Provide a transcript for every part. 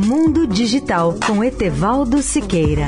Mundo Digital com Etevaldo Siqueira.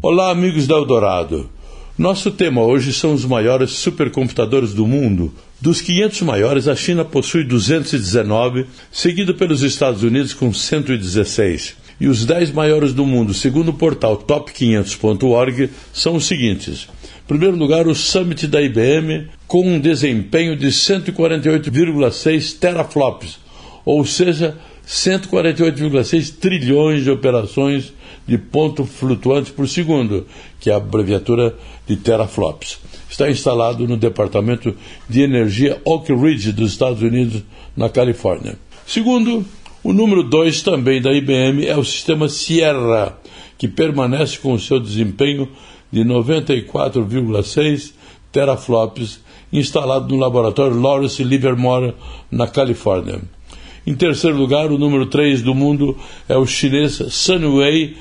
Olá, amigos da Eldorado. Nosso tema hoje são os maiores supercomputadores do mundo. Dos 500 maiores, a China possui 219, seguido pelos Estados Unidos com 116. E os 10 maiores do mundo, segundo o portal top500.org, são os seguintes: primeiro lugar, o Summit da IBM, com um desempenho de 148,6 teraflops, ou seja, 148,6 trilhões de operações de ponto flutuante por segundo, que é a abreviatura de teraflops. Está instalado no Departamento de Energia Oak Ridge dos Estados Unidos, na Califórnia. Segundo, o número 2 também da IBM é o sistema Sierra, que permanece com o seu desempenho de 94,6 teraflops instalado no laboratório Lawrence Livermore, na Califórnia. Em terceiro lugar, o número 3 do mundo é o chinês Sunway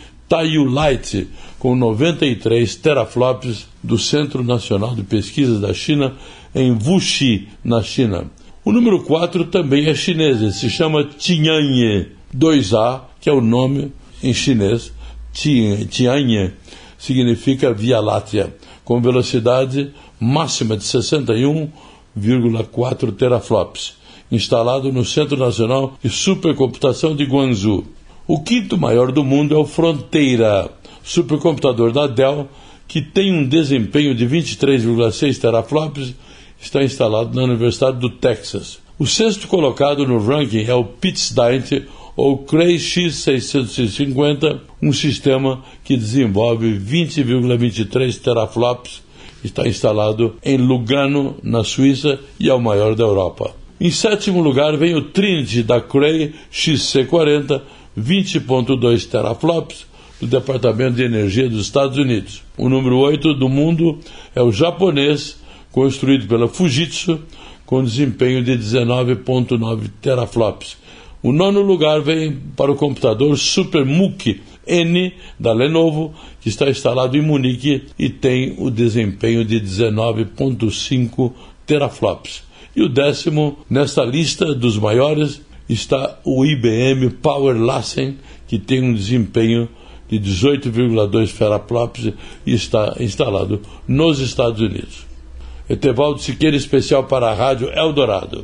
Light, com 93 teraflops do Centro Nacional de Pesquisas da China, em Wuxi, na China. O número 4 também é chinês, se chama Tianhe 2A, que é o nome em chinês, Tianhe, significa Via Láctea, com velocidade máxima de 61,4 teraflops, instalado no Centro Nacional de Supercomputação de Guangzhou. O quinto maior do mundo é o Fronteira, supercomputador da Dell, que tem um desempenho de 23,6 teraflops, está instalado na Universidade do Texas. O sexto colocado no ranking é o PITSDynte, ou Cray X650, um sistema que desenvolve 20,23 teraflops, está instalado em Lugano, na Suíça, e é o maior da Europa. Em sétimo lugar vem o Trinity da Cray XC40, 20,2 teraflops, do Departamento de Energia dos Estados Unidos. O número 8 do mundo é o japonês, construído pela Fujitsu, com desempenho de 19,9 teraflops. O nono lugar vem para o computador SuperMUC N da Lenovo, que está instalado em Munique e tem o desempenho de 19,5 teraflops. E o décimo nesta lista dos maiores está o IBM Power Lassen, que tem um desempenho de 18,2 teraflops e está instalado nos Estados Unidos. Etevaldo Siqueira, especial para a Rádio Eldorado.